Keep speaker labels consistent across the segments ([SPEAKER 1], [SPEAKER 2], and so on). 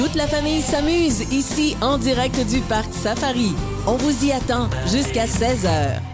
[SPEAKER 1] Toute la famille s'amuse ici en direct du parc Safari. On vous y attend jusqu'à 16h.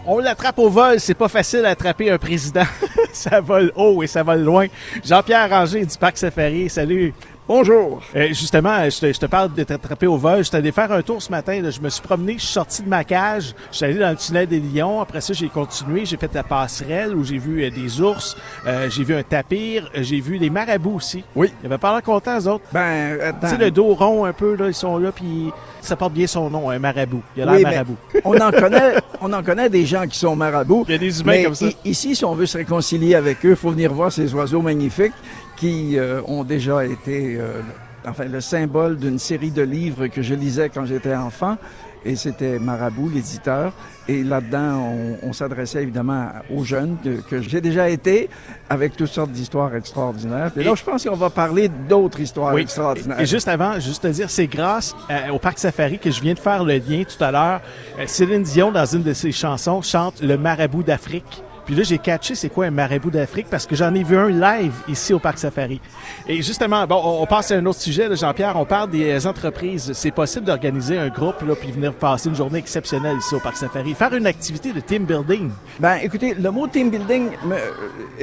[SPEAKER 2] On l'attrape au vol, c'est pas facile d'attraper un président. ça vole haut et ça vole loin. Jean-Pierre Ranger du parc Safari, salut.
[SPEAKER 3] Bonjour.
[SPEAKER 2] Euh, justement, je te, je te parle de t'attraper au vol. Je suis allé faire un tour ce matin. là. Je me suis promené, je suis sorti de ma cage. Je suis allé dans le tunnel des lions. Après ça, j'ai continué. J'ai fait la passerelle où j'ai vu euh, des ours. Euh, j'ai vu un tapir. Euh, J'ai vu des marabouts aussi.
[SPEAKER 3] Oui.
[SPEAKER 2] Il avait pas l'air content, eux autres.
[SPEAKER 3] Ben,
[SPEAKER 2] Tu sais, le dos rond un peu, là, ils sont là, puis ça porte bien son nom, un marabout. Il a l'air
[SPEAKER 3] Oui,
[SPEAKER 2] marabout.
[SPEAKER 3] on en connaît, on en connaît des gens qui sont marabouts.
[SPEAKER 2] Il y a des humains
[SPEAKER 3] mais
[SPEAKER 2] comme ça.
[SPEAKER 3] ici, si on veut se réconcilier avec eux, il faut venir voir ces oiseaux magnifiques qui euh, ont déjà été, euh, enfin, le symbole d'une série de livres que je lisais quand j'étais enfant. Et c'était Marabout, l'éditeur. Et là-dedans, on, on s'adressait évidemment aux jeunes que, que j'ai déjà été, avec toutes sortes d'histoires extraordinaires. Et là,
[SPEAKER 2] Et-
[SPEAKER 3] je pense qu'on va parler d'autres histoires
[SPEAKER 2] Oui.
[SPEAKER 3] extraordinaires.
[SPEAKER 2] Et, et juste avant, juste te dire, c'est grâce euh, au Parc Safari que je viens de faire le lien tout à l'heure. Euh, Céline Dion, dans une de ses chansons, chante le marabout d'Afrique. Puis là, j'ai catché c'est quoi un marabout d'Afrique parce que j'en ai vu un live ici au Parc Safari. Et justement, bon, on, on passe à un autre sujet, Jean-Pierre. On parle des euh, entreprises. C'est possible d'organiser un groupe là, puis venir passer une journée exceptionnelle ici au Parc Safari. Faire une activité de team building.
[SPEAKER 3] Ben, écoutez, le mot team building me-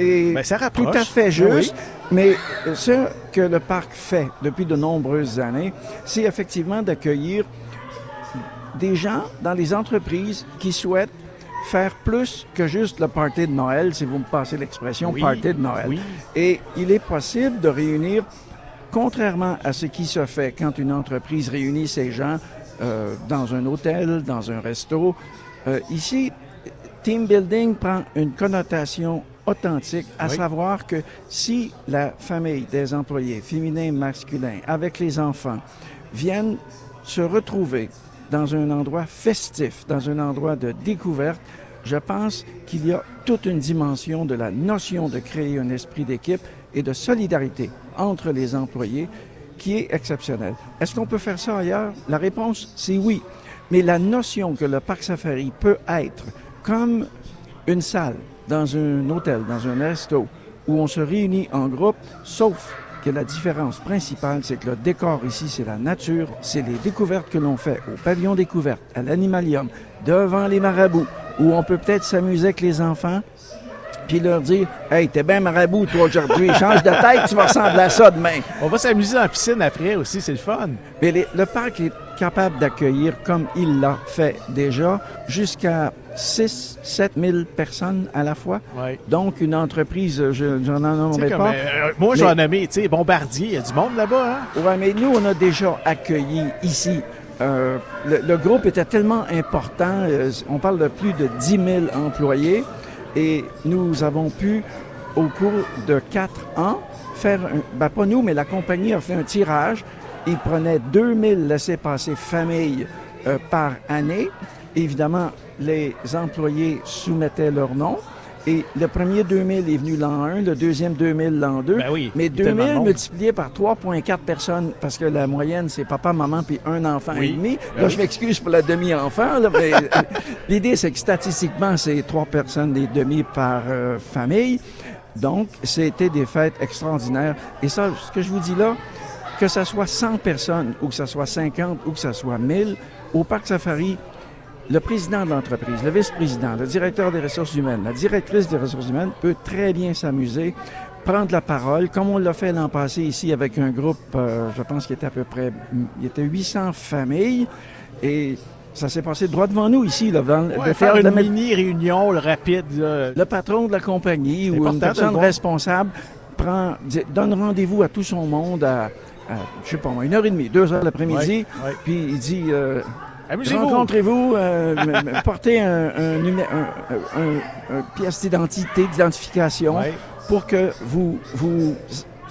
[SPEAKER 3] est
[SPEAKER 2] Ben, ça
[SPEAKER 3] tout à fait
[SPEAKER 2] Ah
[SPEAKER 3] juste, mais ce que le parc fait depuis de nombreuses années, c'est effectivement d'accueillir des gens dans les entreprises qui souhaitent faire plus que juste le party de Noël, si vous me passez l'expression
[SPEAKER 2] Oui,
[SPEAKER 3] party de Noël.
[SPEAKER 2] oui.
[SPEAKER 3] Et il est possible de réunir, contrairement à ce qui se fait quand une entreprise réunit ses gens euh, dans un hôtel, dans un resto, euh, ici, team building prend une connotation authentique, à
[SPEAKER 2] Oui.
[SPEAKER 3] savoir que si la famille des employés, féminins, masculins, avec les enfants, viennent se retrouver dans un endroit festif, dans un endroit de découverte, je pense qu'il y a toute une dimension de la notion de créer un esprit d'équipe et de solidarité entre les employés qui est exceptionnelle. Est-ce qu'on peut faire ça ailleurs? La réponse, c'est oui. Mais la notion que le parc safari peut être comme une salle dans un hôtel, dans un resto, où on se réunit en groupe, sauf que la différence principale, c'est que le décor ici, c'est la nature, c'est les découvertes que l'on fait au pavillon découverte, à l'animalium, devant les marabouts, où on peut peut-être s'amuser avec les enfants, puis leur dire Hey, t'es bien marabout, toi, aujourd'hui, change de tête, tu vas ressembler à ça demain.
[SPEAKER 2] On va s'amuser en piscine après aussi, c'est le fun.
[SPEAKER 3] Mais les- le parc est capable d'accueillir, comme il l'a fait déjà, jusqu'à 6 7 000 personnes à la fois.
[SPEAKER 2] Ouais.
[SPEAKER 3] Donc, une entreprise, je n'en nommerai pas.
[SPEAKER 2] euh, moi, je
[SPEAKER 3] Mais-
[SPEAKER 2] vais en nommer, tu sais, Bombardier, il y a du monde là-bas, hein?
[SPEAKER 3] Ouais, mais nous, on a déjà accueilli ici. euh, le, le groupe était tellement important, euh, on parle de plus de 10 000 employés, et nous avons pu, au cours de quatre ans, faire, un, ben pas nous, mais la compagnie a fait un tirage. Ils prenaient 2000 laissés-passer familles euh, par année. Évidemment, les employés soumettaient leur nom. Et le premier 2000 est venu l'an 1, le deuxième 2000 l'an 2.
[SPEAKER 2] Ben oui,
[SPEAKER 3] mais
[SPEAKER 2] il y a tellement de
[SPEAKER 3] 2000
[SPEAKER 2] monde.
[SPEAKER 3] multiplié par 3,4 personnes, parce que la moyenne, c'est papa, maman, puis un enfant
[SPEAKER 2] Oui.
[SPEAKER 3] et demi.
[SPEAKER 2] Ben
[SPEAKER 3] Là,
[SPEAKER 2] oui.
[SPEAKER 3] je m'excuse pour la demi-enfant, mais l'idée, c'est que statistiquement, c'est trois personnes et demi par euh, famille. Donc, c'était des fêtes extraordinaires. Et ça, ce que je vous dis là, que ça soit 100 personnes, ou que ça soit 50, ou que ça soit 1000, au Parc Safari, le président de l'entreprise, le vice-président, le directeur des ressources humaines, la directrice des ressources humaines peut très bien s'amuser, prendre la parole, comme on l'a fait l'an passé ici avec un groupe, euh, je pense qu'il était à peu près, il était 800 familles, et ça s'est passé droit devant nous ici, là, dans
[SPEAKER 2] Ouais, faire
[SPEAKER 3] la
[SPEAKER 2] une mini-réunion le rapide, là.
[SPEAKER 3] le patron de la compagnie ou une personne responsable prend, donne rendez-vous à tout son monde à, à, je sais pas moi, une heure et demie, deux heures l'après-midi,
[SPEAKER 2] Ouais, ouais.
[SPEAKER 3] puis il dit, euh,
[SPEAKER 2] Amusez-vous.
[SPEAKER 3] rencontrez-vous, euh, portez un, un, un- un- un pièce d'identité, d'identification,
[SPEAKER 2] Ouais.
[SPEAKER 3] pour que vous vous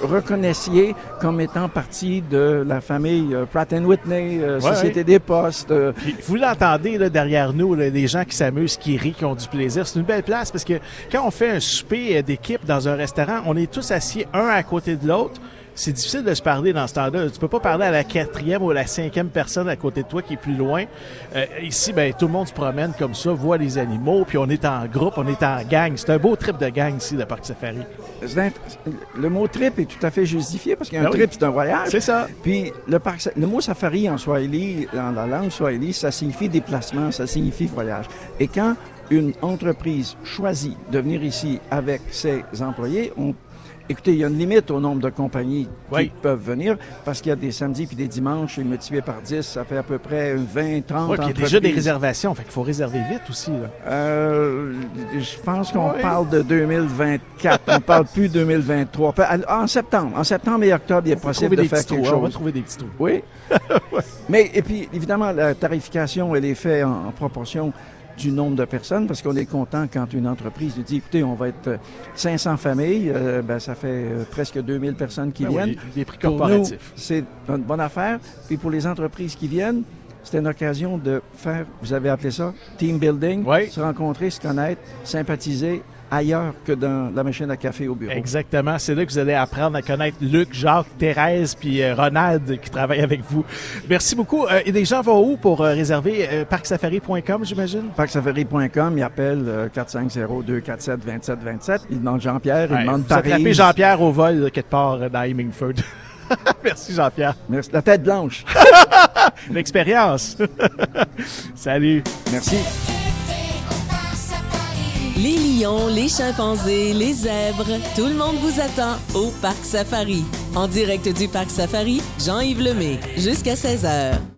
[SPEAKER 3] reconnaissiez comme étant partie de la famille euh, Pratt Whitney, euh, Société
[SPEAKER 2] ouais.
[SPEAKER 3] des Postes. euh,
[SPEAKER 2] vous l'entendez là, derrière nous, là, des gens qui s'amusent, qui rient, qui ont du plaisir. C'est une belle place parce que quand on fait un souper d'équipe dans un restaurant, on est tous assis un à côté de l'autre. C'est difficile de se parler dans ce temps-là. Tu peux pas parler à la quatrième ou à la cinquième personne à côté de toi qui est plus loin. Euh, ici, ben tout le monde se promène comme ça, voit les animaux, puis on est en groupe, on est en gang. C'est un beau trip de gang ici, le parc safari.
[SPEAKER 3] Le mot trip est tout à fait justifié parce qu'un
[SPEAKER 2] Ben oui.
[SPEAKER 3] trip, c'est un voyage.
[SPEAKER 2] C'est ça.
[SPEAKER 3] Puis le, parc, le mot safari en Swahili, dans la langue Swahili, ça signifie déplacement, ça signifie voyage. Et quand une entreprise choisit de venir ici avec ses employés, on, écoutez, il y a une limite au nombre de compagnies
[SPEAKER 2] Oui.
[SPEAKER 3] qui peuvent venir parce qu'il y a des samedis puis des dimanches, et multiplié par 10, ça fait à peu près 20, 30
[SPEAKER 2] Ouais, puis il y a déjà des réservations, fait qu'il faut réserver vite aussi. Là.
[SPEAKER 3] Euh, je pense qu'on
[SPEAKER 2] Oui.
[SPEAKER 3] parle de 2024. on parle plus 2023. Pe- En septembre. En septembre et octobre, il est possible de faire quelque
[SPEAKER 2] trous. On va
[SPEAKER 3] chose.
[SPEAKER 2] trouver des petits trous.
[SPEAKER 3] Oui. Mais, et puis, évidemment, la tarification, elle est faite en, en proportion du nombre de personnes, parce qu'on est content quand une entreprise nous dit, écoutez, on va être euh, 500 familles, euh, ben, ça fait euh, presque 2000 personnes qui
[SPEAKER 2] Ben oui,
[SPEAKER 3] viennent.
[SPEAKER 2] des- des prix corporatifs.
[SPEAKER 3] c'est une bonne affaire. Puis pour les entreprises qui viennent, c'est une occasion de faire, vous avez appelé ça, team building,
[SPEAKER 2] Oui.
[SPEAKER 3] se rencontrer, se connaître, sympathiser ailleurs que dans la machine à café au bureau.
[SPEAKER 2] Exactement. C'est là que vous allez apprendre à connaître Luc, Jacques, Thérèse puis euh, Ronald qui travaillent avec vous. Merci beaucoup. Euh, et les gens vont où pour euh, réserver euh, parcsafari.com, j'imagine?
[SPEAKER 3] Parcsafari.com, il appelle euh, 450-247-2727. Il demande Jean-Pierre, il
[SPEAKER 2] Ouais,
[SPEAKER 3] demande
[SPEAKER 2] vous attrapez
[SPEAKER 3] Paris.
[SPEAKER 2] Jean-Pierre au vol quelque part dans Hemingford. Merci Jean-Pierre.
[SPEAKER 3] Merci. La tête blanche.
[SPEAKER 2] L'expérience. Salut.
[SPEAKER 3] Merci.
[SPEAKER 1] Les lions, les chimpanzés, les zèbres, tout le monde vous attend au Parc Safari. En direct du Parc Safari, Jean-Yves Lemay, jusqu'à 16h.